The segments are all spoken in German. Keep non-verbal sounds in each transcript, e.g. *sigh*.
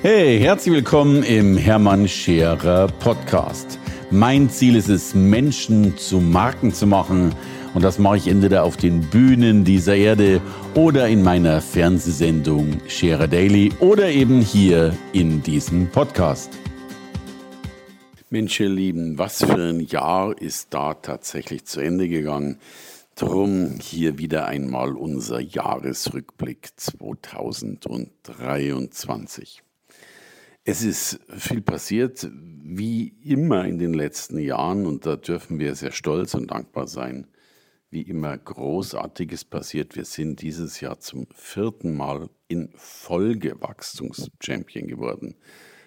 Hey, herzlich willkommen im Hermann Scherer Podcast. Mein Ziel ist es, Menschen zu Marken zu machen. Und das mache ich entweder auf den Bühnen dieser Erde oder in meiner Fernsehsendung Scherer Daily oder eben hier in diesem Podcast. Mensch, ihr Lieben, was für ein Jahr ist da tatsächlich zu Ende gegangen? Drum hier wieder einmal unser Jahresrückblick 2023. Es ist viel passiert, wie immer in den letzten Jahren, und da dürfen wir sehr stolz und dankbar sein. Wie immer Großartiges passiert. Wir sind dieses Jahr zum vierten Mal in Folge Wachstumschampion geworden.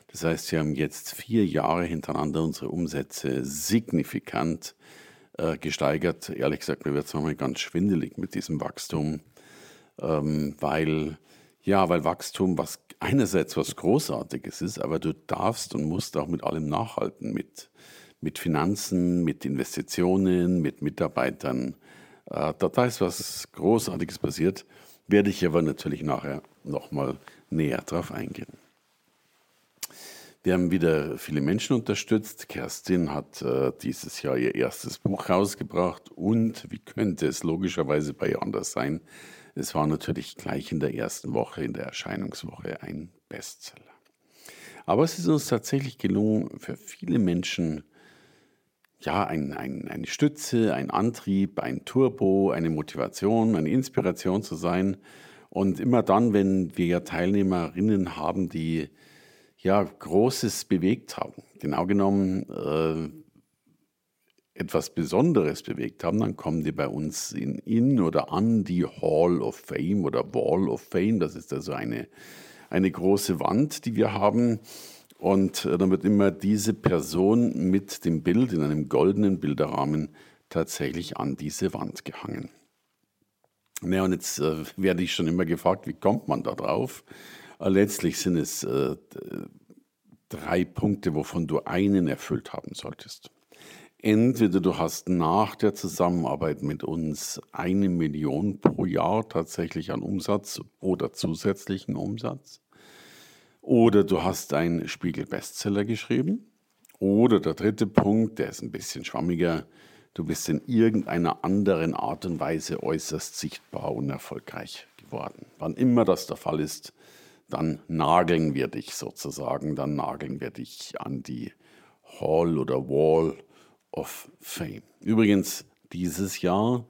Das heißt, wir haben jetzt vier Jahre hintereinander unsere Umsätze signifikant äh, gesteigert. Ehrlich gesagt, mir wird es manchmal ganz schwindelig mit diesem Wachstum, ähm, weil ja, weil Wachstum was einerseits was Großartiges ist, aber du darfst und musst auch mit allem nachhalten, mit, mit Finanzen, mit Investitionen, mit Mitarbeitern. Äh, da, ist was Großartiges passiert, werde ich aber natürlich nachher nochmal näher drauf eingehen. Wir haben wieder viele Menschen unterstützt. Kerstin hat äh, dieses Jahr ihr erstes Buch rausgebracht und, wie könnte es logischerweise bei ihr anders sein, es war natürlich gleich in der ersten Woche, in der Erscheinungswoche, ein Bestseller. Aber es ist uns tatsächlich gelungen, für viele Menschen ja, ein, ein, eine Stütze, ein Antrieb, ein Turbo, eine Motivation, eine Inspiration zu sein. Und immer dann, wenn wir Teilnehmerinnen haben, die ja Großes bewegt haben, genau genommen äh, etwas Besonderes bewegt haben, dann kommen die bei uns in, in oder an die Hall of Fame oder Wall of Fame. Das ist also eine, eine große Wand, die wir haben. Und äh, dann wird immer diese Person mit dem Bild in einem goldenen Bilderrahmen tatsächlich an diese Wand gehangen. Ja, und jetzt äh, werde ich schon immer gefragt, wie kommt man da drauf? Äh, letztlich sind es äh, drei Punkte, wovon du einen erfüllt haben solltest. Entweder du hast nach der Zusammenarbeit mit uns eine Million pro Jahr tatsächlich an Umsatz oder zusätzlichen Umsatz. Oder du hast einen Spiegel-Bestseller geschrieben. Oder der dritte Punkt, der ist ein bisschen schwammiger, du bist in irgendeiner anderen Art und Weise äußerst sichtbar und erfolgreich geworden. Wann immer das der Fall ist, dann nageln wir dich sozusagen, dann nageln wir dich an die Hall oder Wall of Fame. Übrigens, dieses Jahr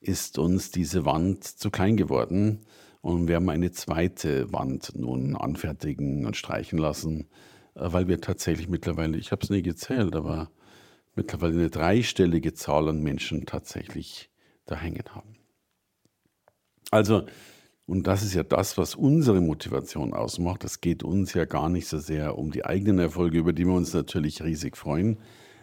ist uns diese Wand zu klein geworden und wir haben eine zweite Wand nun anfertigen und streichen lassen, äh, weil wir tatsächlich mittlerweile, ich habe es nie gezählt, aber mittlerweile eine dreistellige Zahl an Menschen tatsächlich da hängen haben. Also, und das ist ja das, was unsere Motivation ausmacht. Es geht uns ja gar nicht so sehr um die eigenen Erfolge, über die wir uns natürlich riesig freuen,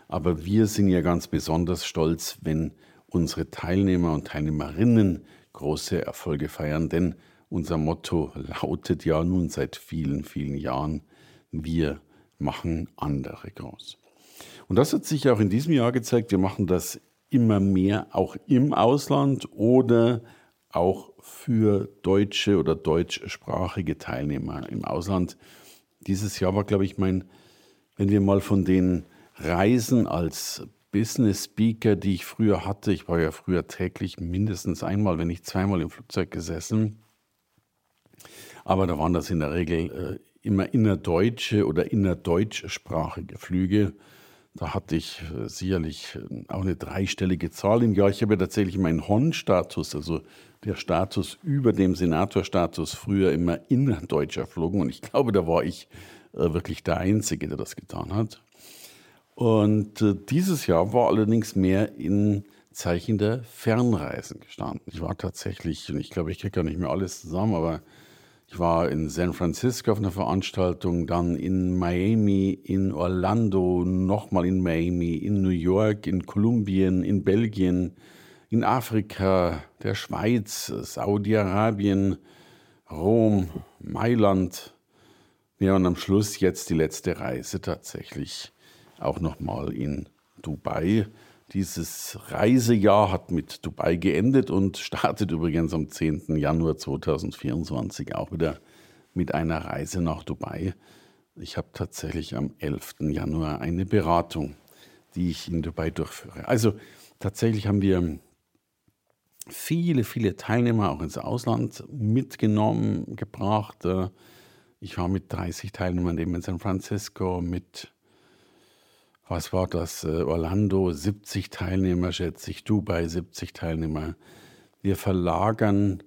aber wir sind ja ganz besonders stolz, wenn unsere Teilnehmer und Teilnehmerinnen große Erfolge feiern, denn unser Motto lautet ja nun seit vielen, vielen Jahren, wir machen andere groß. Und das hat sich auch in diesem Jahr gezeigt, wir machen das immer mehr auch im Ausland oder auch für deutsche oder deutschsprachige Teilnehmer im Ausland. Dieses Jahr war, glaube ich, mein, wenn wir mal von den Reisen als Business Speaker, die ich früher hatte. Ich war ja früher täglich mindestens einmal, wenn nicht zweimal im Flugzeug gesessen. Aber da waren das in der Regel äh, immer innerdeutsche oder innerdeutschsprachige Flüge. Da hatte ich äh, sicherlich äh, auch eine dreistellige Zahl im Jahr. Ich habe ja tatsächlich meinen Hon-Status, also der Status über dem Senatorstatus, früher immer innerdeutsch erflogen. Und ich glaube, da war ich äh, wirklich der Einzige, der das getan hat. Und äh, dieses Jahr war allerdings mehr in Zeichen der Fernreisen gestanden. Ich war tatsächlich, und ich glaube, ich kriege gar nicht mehr alles zusammen, aber ich war in San Francisco auf einer Veranstaltung, dann in Miami, in Orlando, nochmal in Miami, in New York, in Kolumbien, in Belgien, in Afrika, der Schweiz, Saudi-Arabien, Rom, Mailand. Ja, und am Schluss jetzt die letzte Reise tatsächlich auch nochmal in Dubai. Dieses Reisejahr hat mit Dubai geendet und *laughs* startet übrigens am 10. Januar 2024 auch wieder mit einer Reise nach Dubai. Ich habe tatsächlich am 11. Januar eine Beratung, die ich in Dubai durchführe. Also tatsächlich haben wir viele, viele Teilnehmer auch ins Ausland mitgenommen, gebracht. Ich war mit 30 Teilnehmern eben in San Francisco, mit, was war das, äh, Orlando, 70 Teilnehmer, schätze ich, Dubai, 70 Teilnehmer. Wir verlagern,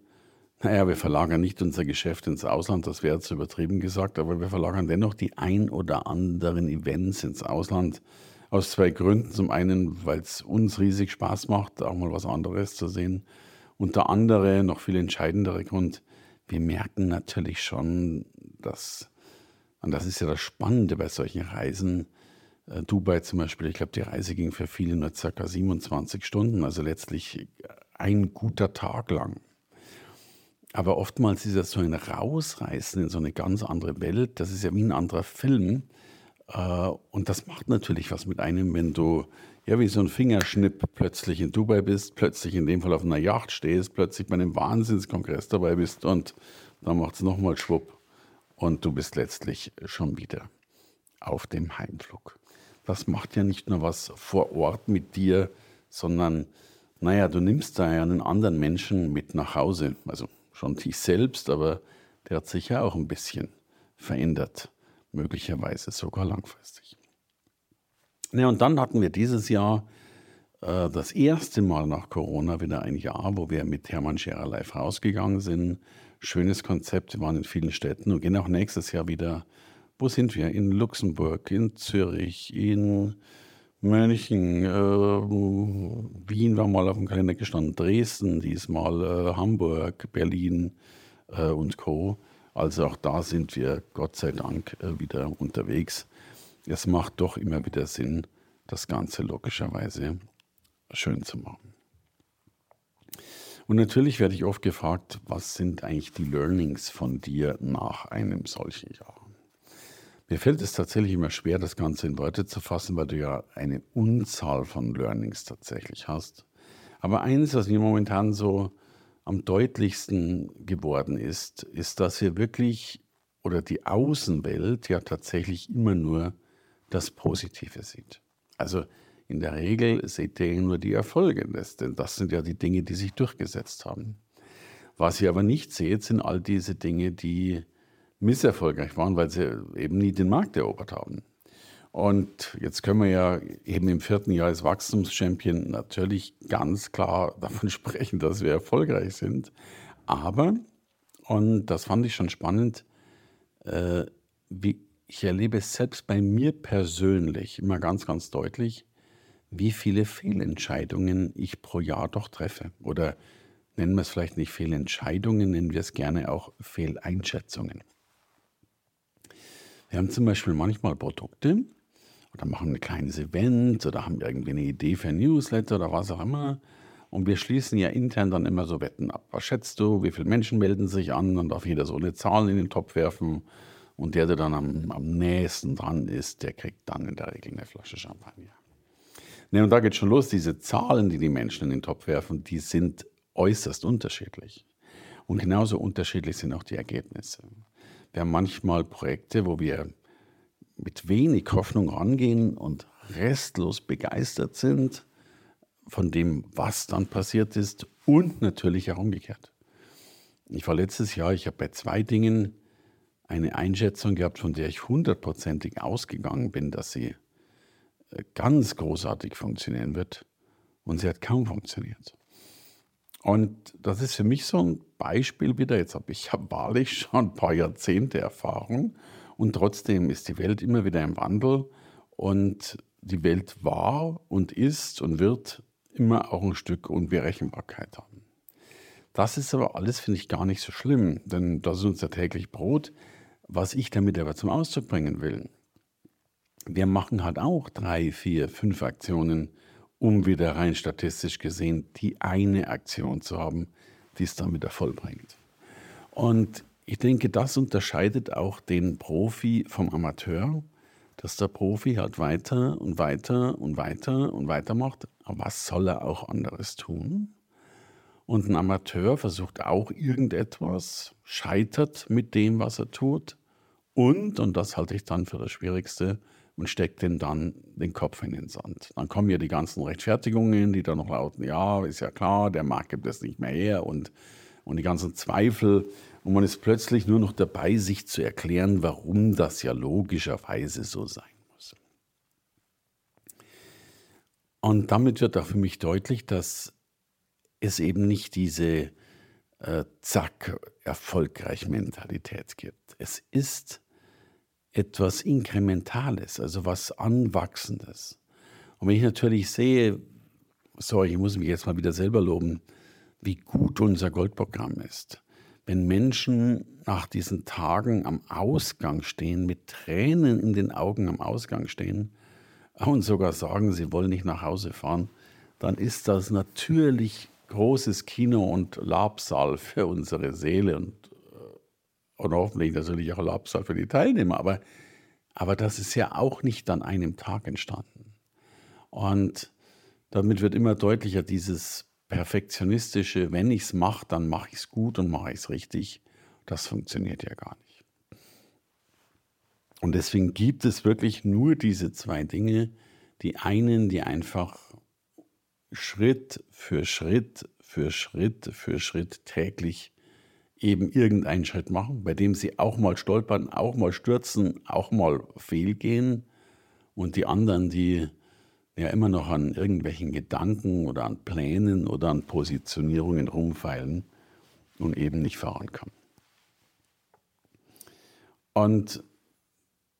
naja, wir verlagern nicht unser Geschäft ins Ausland, das wäre zu übertrieben gesagt, aber wir verlagern dennoch die ein oder anderen Events ins Ausland. Aus zwei Gründen. Zum einen, weil es uns riesig Spaß macht, auch mal was anderes zu sehen. Und der andere, noch viel entscheidendere Grund, wir merken natürlich schon, dass, und das ist ja das Spannende bei solchen Reisen, Dubai zum Beispiel, ich glaube, die Reise ging für viele nur circa 27 Stunden, also letztlich ein guter Tag lang. Aber oftmals ist das so ein Rausreißen in so eine ganz andere Welt, das ist ja wie ein anderer Film. Äh, und das macht natürlich was mit einem, wenn du ja wie so ein Fingerschnipp plötzlich in Dubai bist, plötzlich in dem Fall auf einer Yacht stehst, plötzlich bei einem Wahnsinnskongress dabei bist und dann macht es nochmal schwupp und du bist letztlich schon wieder auf dem Heimflug. Das macht ja nicht nur was vor Ort mit dir, sondern naja, du nimmst da ja einen anderen Menschen mit nach Hause. Also schon dich selbst, aber der hat sich ja auch ein bisschen verändert möglicherweise sogar langfristig. Ja, und dann hatten wir dieses Jahr äh, das erste Mal nach Corona wieder ein Jahr, wo wir mit Hermann Scherer live rausgegangen sind. Schönes Konzept, wir waren in vielen Städten und gehen auch nächstes Jahr wieder. Wo sind wir? In Luxemburg, in Zürich, in München, äh, Wien war mal auf dem Kalender gestanden, Dresden diesmal, äh, Hamburg, Berlin äh, und Co. Also auch da sind wir Gott sei Dank äh, wieder unterwegs. Es macht doch immer wieder Sinn, das Ganze logischerweise schön zu machen. Und natürlich werde ich oft gefragt, was sind eigentlich die Learnings von dir nach einem solchen Jahr? Mir fällt es tatsächlich immer schwer, das Ganze in Worte zu fassen, weil du ja eine Unzahl von Learnings tatsächlich hast. Aber eins, was mir momentan so am deutlichsten geworden ist, ist, dass wir wirklich oder die Außenwelt ja tatsächlich immer nur das Positive sieht. Also in der Regel seht ihr nur die Erfolge, denn das sind ja die Dinge, die sich durchgesetzt haben. Was ihr aber nicht seht, sind all diese Dinge, die misserfolgreich waren, weil sie eben nie den Markt erobert haben. Und jetzt können wir ja eben im vierten Jahr als Wachstumschampion natürlich ganz klar *laughs* davon sprechen, dass wir erfolgreich sind. Aber, und das fand ich schon spannend, äh, wie ich erlebe es selbst bei mir persönlich immer ganz, ganz deutlich, wie viele Fehlentscheidungen ich pro Jahr doch treffe. Oder nennen wir es vielleicht nicht Fehlentscheidungen, nennen wir es gerne auch Fehleinschätzungen. Wir haben zum Beispiel manchmal Produkte, oder machen ein kleines Event oder haben irgendwie eine Idee für ein Newsletter oder was auch immer. Und wir schließen ja intern dann immer so Wetten ab. Was schätzt du, wie viele Menschen melden sich an? Dann darf jeder so eine Zahl in den Topf werfen. Und der, der dann am, am nächsten dran ist, der kriegt dann in der Regel eine Flasche Champagner. Ne, und da geht schon los. Diese Zahlen, die die Menschen in den Topf werfen, die sind äußerst unterschiedlich. Und genauso unterschiedlich sind auch die Ergebnisse. Wir haben manchmal Projekte, wo wir mit wenig Hoffnung rangehen und restlos begeistert sind von dem, was dann passiert ist und natürlich auch umgekehrt. Ich war letztes Jahr, ich habe bei zwei Dingen eine Einschätzung gehabt, von der ich hundertprozentig ausgegangen bin, dass sie äh, ganz großartig funktionieren wird und sie hat kaum funktioniert. Und das ist für mich so ein Beispiel wieder, jetzt habe ich hab wahrlich schon ein paar Jahrzehnte Erfahrung und trotzdem ist die Welt immer wieder im Wandel und die Welt war und ist und wird immer auch ein Stück Unberechenbarkeit haben. Das ist aber alles, finde ich, gar nicht so schlimm, denn das ist unser täglich Brot. Was ich damit aber zum Ausdruck bringen will, wir machen halt auch drei, vier, fünf Aktionen, um wieder rein statistisch gesehen die eine Aktion zu haben, die es dann wieder vollbringt. Und ich denke, das unterscheidet auch den Profi vom Amateur, dass der Profi halt weiter und weiter und weiter und weiter macht. Aber was soll er auch anderes tun? Und ein Amateur versucht auch irgendetwas, scheitert mit dem, was er tut. Und, und das halte ich dann für das Schwierigste, und steckt den dann den Kopf in den Sand. Dann kommen ja die ganzen Rechtfertigungen, die dann noch lauten, ja, ist ja klar, der Markt gibt es nicht mehr her und, und die ganzen Zweifel. Und man ist plötzlich nur noch dabei, sich zu erklären, warum das ja logischerweise so sein muss. Und damit wird auch für mich deutlich, dass es eben nicht diese äh, Zack, erfolgreich Mentalität gibt. Es ist etwas Inkrementales, also was Anwachsendes. Und wenn ich natürlich sehe, sorry, ich muss mich jetzt mal wieder selber loben, wie gut unser Goldprogramm ist. Wenn Menschen nach diesen Tagen am Ausgang stehen, mit Tränen in den Augen am Ausgang stehen *laughs* und sogar sagen, sie wollen nicht nach Hause fahren, dann ist das natürlich großes Kino und Labsal für unsere Seele und, und hoffentlich natürlich auch Labsal für die Teilnehmer. Aber, aber das ist ja auch nicht an einem Tag entstanden. Und damit wird immer deutlicher dieses perfektionistische, wenn ich es mache, dann mache ich es gut und mache ich es richtig. Das funktioniert ja gar nicht. Und deswegen gibt es wirklich nur diese zwei Dinge. Die einen, die einfach Schritt für Schritt für Schritt für Schritt täglich eben irgendeinen Schritt machen, bei dem sie auch mal stolpern, auch mal stürzen, auch mal fehlgehen. Und die anderen, die ja immer noch an irgendwelchen Gedanken oder an Plänen oder an Positionierungen rumfeilen und eben nicht vorankommen. Und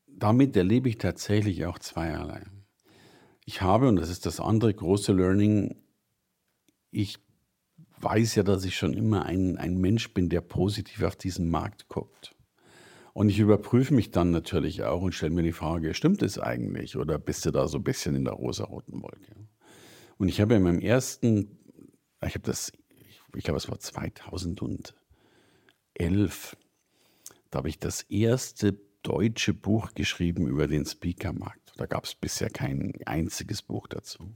damit erlebe ich tatsächlich auch zweierlei. Ich habe, und das ist das andere große Learning, ich weiß ja, dass ich schon immer ein, ein Mensch bin, der positiv auf diesen Markt guckt. Und ich überprüfe mich dann natürlich auch und stelle mir die Frage, stimmt es eigentlich oder bist du da so ein bisschen in der rosaroten Wolke? Und ich habe in meinem ersten, ich habe das, ich glaube, es war 2011, da habe ich das erste deutsche Buch geschrieben über den Speakermarkt. Da gab es bisher kein einziges Buch dazu.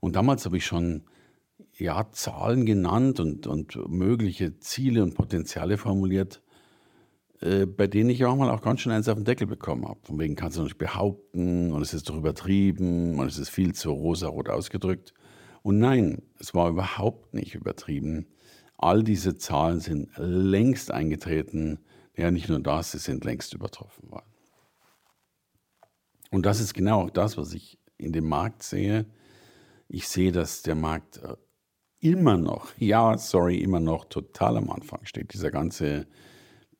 Und damals habe ich schon ja, Zahlen genannt und, und mögliche Ziele und Potenziale formuliert, äh, bei denen ich auch mal auch ganz schön eins auf den Deckel bekommen habe. Von wegen kannst du nicht behaupten und es ist doch übertrieben und es ist viel zu rosarot ausgedrückt. Und nein, es war überhaupt nicht übertrieben. All diese Zahlen sind längst eingetreten. Ja, nicht nur das, sie sind längst übertroffen worden. Und das ist genau auch das, was ich in dem Markt sehe. Ich sehe, dass der Markt äh, immer noch, ja, sorry, immer noch total am Anfang steht. Dieser ganze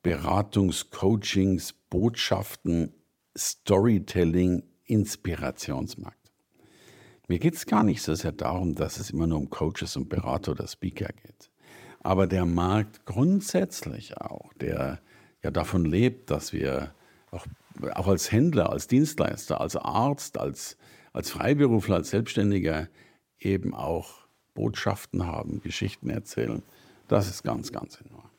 Beratungs-, Coachings-, Botschaften-, Storytelling-, Inspirationsmarkt. Mir geht es gar nicht so sehr darum, dass es immer nur um Coaches und Berater oder Speaker geht. Aber der Markt grundsätzlich auch, der ja davon lebt, dass wir auch, auch als Händler, als Dienstleister, als Arzt, als, als Freiberufler, als Selbstständiger eben auch Botschaften haben, Geschichten erzählen. Das ist ganz, ganz enorm.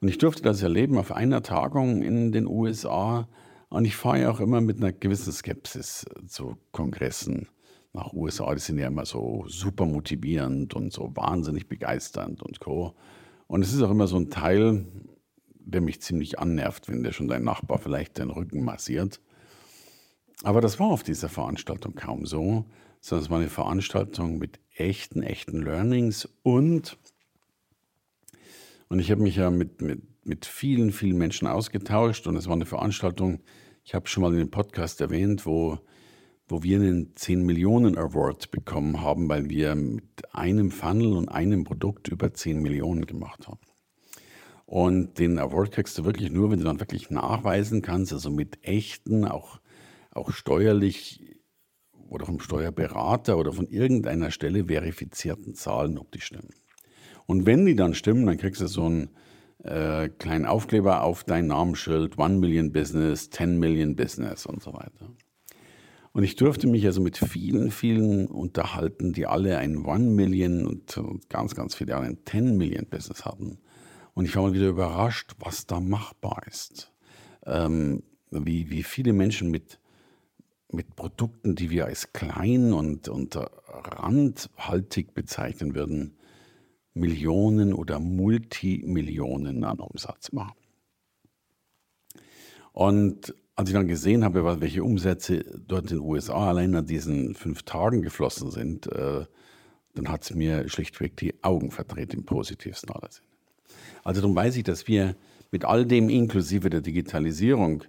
Und ich durfte das erleben auf einer Tagung in den USA. Und ich fahre ja auch immer mit einer gewissen Skepsis zu Kongressen nach USA. Die sind ja immer so super motivierend und so wahnsinnig begeisternd und co. Und es ist auch immer so ein Teil, der mich ziemlich annervt, wenn der schon dein Nachbar vielleicht den Rücken massiert. Aber das war auf dieser Veranstaltung kaum so, sondern es war eine Veranstaltung mit echten, echten Learnings und, und ich habe mich ja mit, mit, mit vielen, vielen Menschen ausgetauscht und es war eine Veranstaltung, ich habe schon mal in dem Podcast erwähnt, wo, wo wir einen 10 Millionen Award bekommen haben, weil wir mit einem Funnel und einem Produkt über 10 Millionen gemacht haben. Und den Award kriegst du wirklich nur, wenn du dann wirklich nachweisen kannst, also mit echten, auch, auch steuerlich oder vom Steuerberater oder von irgendeiner Stelle verifizierten Zahlen, ob die stimmen. Und wenn die dann stimmen, dann kriegst du so einen äh, kleinen Aufkleber auf dein Namensschild, 1 Million Business, 10 Million Business und so weiter. Und ich durfte mich also mit vielen, vielen unterhalten, die alle ein 1 Million und, und ganz, ganz viele ein 10 Million Business hatten. Und ich war mal wieder überrascht, was da machbar ist. Ähm, wie, wie viele Menschen mit mit Produkten, die wir als klein und, und randhaltig bezeichnen würden, Millionen oder Multimillionen an Umsatz machen. Und als ich dann gesehen habe, welche Umsätze dort in den USA allein an diesen fünf Tagen geflossen sind, äh, dann hat es mir schlichtweg die Augen verdreht im positivsten aller Sinne. Also darum weiß ich, dass wir mit all dem inklusive der Digitalisierung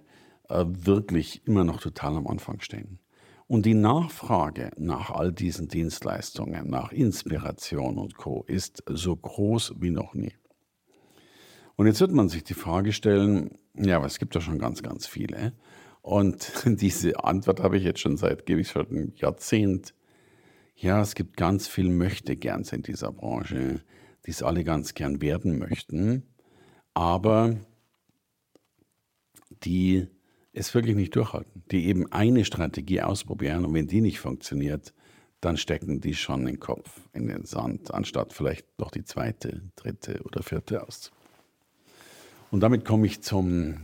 äh, wirklich immer noch total am Anfang stehen. Und die Nachfrage nach all diesen Dienstleistungen, nach Inspiration und Co. ist so groß wie noch nie. Und jetzt wird man sich die Frage stellen, ja, aber es gibt ja schon ganz, ganz viele. Und *laughs* diese Antwort habe ich jetzt schon seit, gebe ich schon ein Jahrzehnt. Ja, es gibt ganz viel Möchtegerns in dieser Branche, die es alle ganz gern werden möchten, aber die es wirklich nicht durchhalten, die eben eine Strategie ausprobieren und wenn die nicht funktioniert, dann stecken die schon den Kopf in den Sand, anstatt vielleicht doch die zweite, dritte oder vierte auszuprobieren. Und damit komme ich zum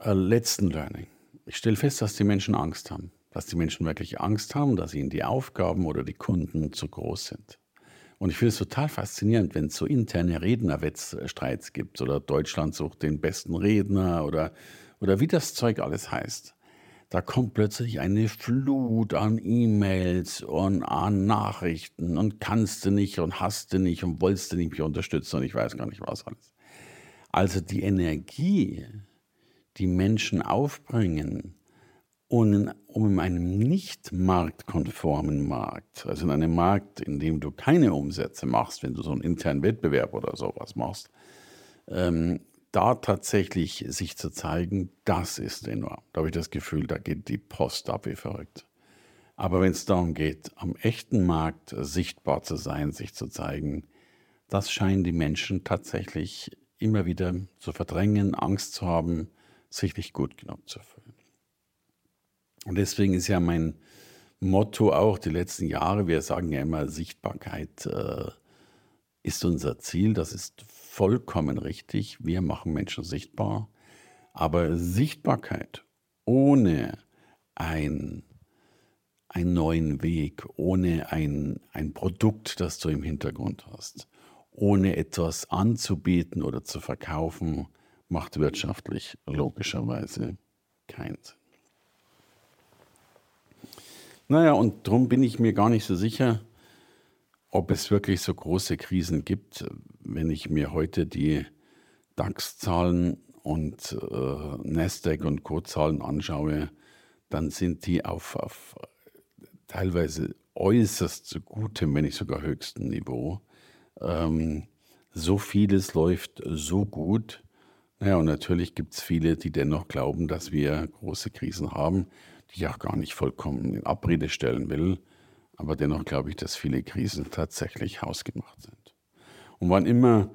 äh, letzten Learning. Ich stelle fest, dass die Menschen Angst haben, dass die Menschen wirklich Angst haben, dass ihnen die Aufgaben oder die Kunden zu groß sind. Und ich finde es total faszinierend, wenn es so interne Rednerwettstreits gibt oder Deutschland sucht den besten Redner oder oder wie das Zeug alles heißt, da kommt plötzlich eine Flut an E-Mails und an Nachrichten und kannst du nicht und hast du nicht und wolltest du nicht mich unterstützen und ich weiß gar nicht was alles. Also die Energie, die Menschen aufbringen, um in einem nicht marktkonformen Markt, also in einem Markt, in dem du keine Umsätze machst, wenn du so einen internen Wettbewerb oder sowas machst, ähm, da tatsächlich sich zu zeigen, das ist enorm. Da habe ich das Gefühl, da geht die Post ab wie verrückt. Aber wenn es darum geht, am echten Markt sichtbar zu sein, sich zu zeigen, das scheinen die Menschen tatsächlich immer wieder zu verdrängen, Angst zu haben, sich nicht gut genug zu fühlen. Und deswegen ist ja mein Motto auch die letzten Jahre, wir sagen ja immer, Sichtbarkeit äh, ist unser Ziel, das ist vollkommen richtig. Wir machen Menschen sichtbar. Aber Sichtbarkeit ohne ein, einen neuen Weg, ohne ein, ein Produkt, das du im Hintergrund hast, ohne etwas anzubieten oder zu verkaufen, macht wirtschaftlich logischerweise keinen Sinn. Naja, und darum bin ich mir gar nicht so sicher, ob es wirklich so große Krisen gibt, wenn ich mir heute die DAX-Zahlen und äh, Nasdaq und Co-Zahlen anschaue, dann sind die auf, auf teilweise äußerst gutem, wenn nicht sogar höchstem Niveau. Ähm, so vieles läuft so gut. Naja, und natürlich gibt es viele, die dennoch glauben, dass wir große Krisen haben, die ich auch gar nicht vollkommen in Abrede stellen will. Aber dennoch glaube ich, dass viele Krisen tatsächlich hausgemacht sind. Und wann immer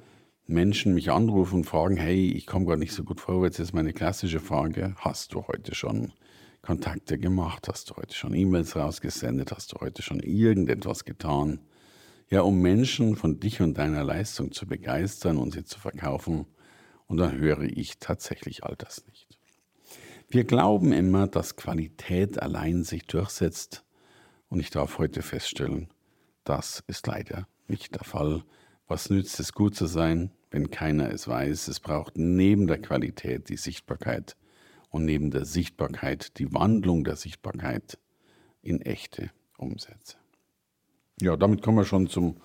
Menschen mich anrufen und fragen, hey, ich komme gar nicht so gut vorwärts, ist meine klassische Frage, hast du heute schon Kontakte gemacht? Hast du heute schon E-Mails rausgesendet? Hast du heute schon irgendetwas getan? Ja, um Menschen von dich und deiner Leistung zu begeistern und sie zu verkaufen. Und dann höre ich tatsächlich all das nicht. Wir glauben immer, dass Qualität allein sich durchsetzt, und ich darf heute feststellen, das ist leider nicht der Fall. Was nützt es, gut zu sein, wenn keiner es weiß? Es braucht neben der Qualität die Sichtbarkeit und neben der Sichtbarkeit die Wandlung der Sichtbarkeit in echte Umsätze. Ja, damit kommen wir schon zu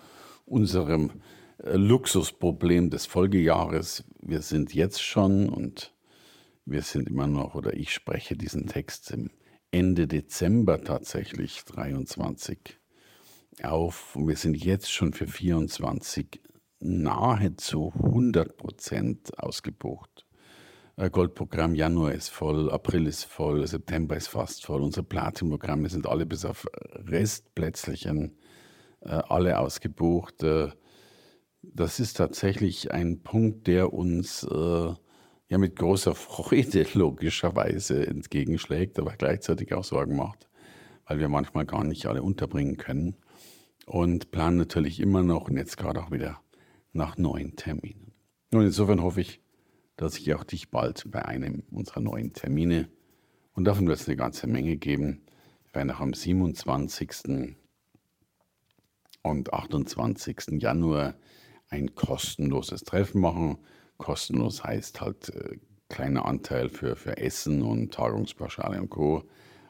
unserem äh, Luxusproblem des Folgejahres. Wir sind jetzt schon und wir sind immer noch, oder ich spreche diesen Text im Ende Dezember tatsächlich 23 auf. Und wir sind jetzt schon für 24 nahezu 100 Prozent ausgebucht. Äh, Goldprogramm Januar ist voll, April ist voll, September ist fast voll. Unsere Platinprogramme sind alle bis auf Restplätzchen äh, alle ausgebucht. Äh, das ist tatsächlich ein Punkt, der uns ja mit großer Freude *laughs* logischerweise entgegenschlägt, aber gleichzeitig auch Sorgen macht, weil wir manchmal gar nicht alle unterbringen können und planen natürlich immer noch und jetzt gerade auch wieder nach neuen Terminen. Und insofern hoffe ich, dass ich auch dich bald bei einem unserer neuen Termine und davon wird es eine ganze Menge geben. Wir werden auch am 27. und 28. Januar ein kostenloses Treffen machen. Kostenlos heißt halt äh, kleiner Anteil für, für Essen und Tagungspauschale und Co.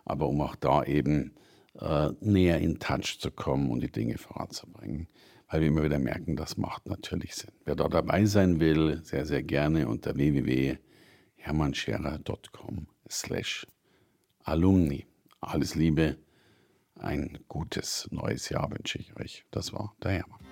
Aber um auch da eben äh, näher in Touch zu kommen und die Dinge voranzubringen. Weil wir immer wieder merken, das macht natürlich Sinn. Wer da dabei sein will, sehr, sehr gerne unter www.hermannscherer.com slash alumni. Alles Liebe, ein gutes neues Jahr wünsche ich euch. Das war der Hermann.